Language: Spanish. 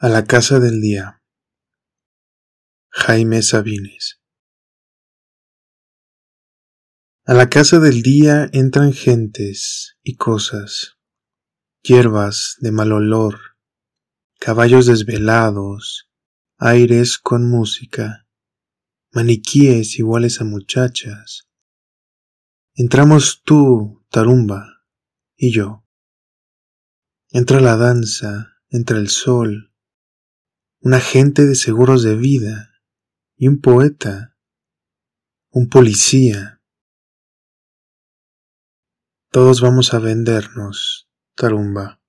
A la casa del día. Jaime Sabines. A la casa del día entran gentes y cosas, hierbas de mal olor, caballos desvelados, aires con música, maniquíes iguales a muchachas. Entramos tú, tarumba, y yo. Entra la danza, entra el sol, un agente de seguros de vida y un poeta, un policía. Todos vamos a vendernos, Tarumba.